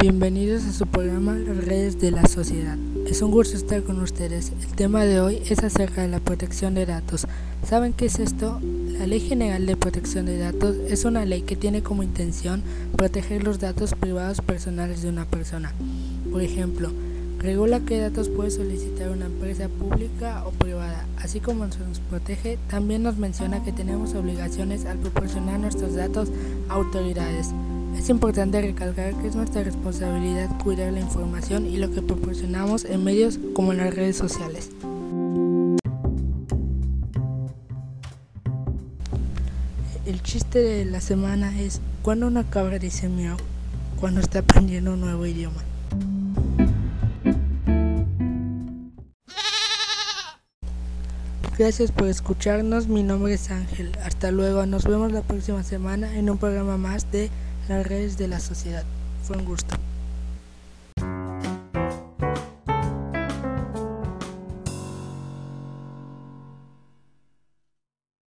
Bienvenidos a su programa Las redes de la sociedad. Es un gusto estar con ustedes. El tema de hoy es acerca de la protección de datos. ¿Saben qué es esto? La Ley General de Protección de Datos es una ley que tiene como intención proteger los datos privados personales de una persona. Por ejemplo, regula qué datos puede solicitar una empresa pública o privada. Así como nos protege, también nos menciona que tenemos obligaciones al proporcionar nuestros datos a autoridades. Es importante recalcar que es nuestra responsabilidad cuidar la información y lo que proporcionamos en medios como en las redes sociales. El chiste de la semana es cuando una cabra dice miau cuando está aprendiendo un nuevo idioma. Gracias por escucharnos, mi nombre es Ángel. Hasta luego, nos vemos la próxima semana en un programa más de las redes de la sociedad. Fue un gusto.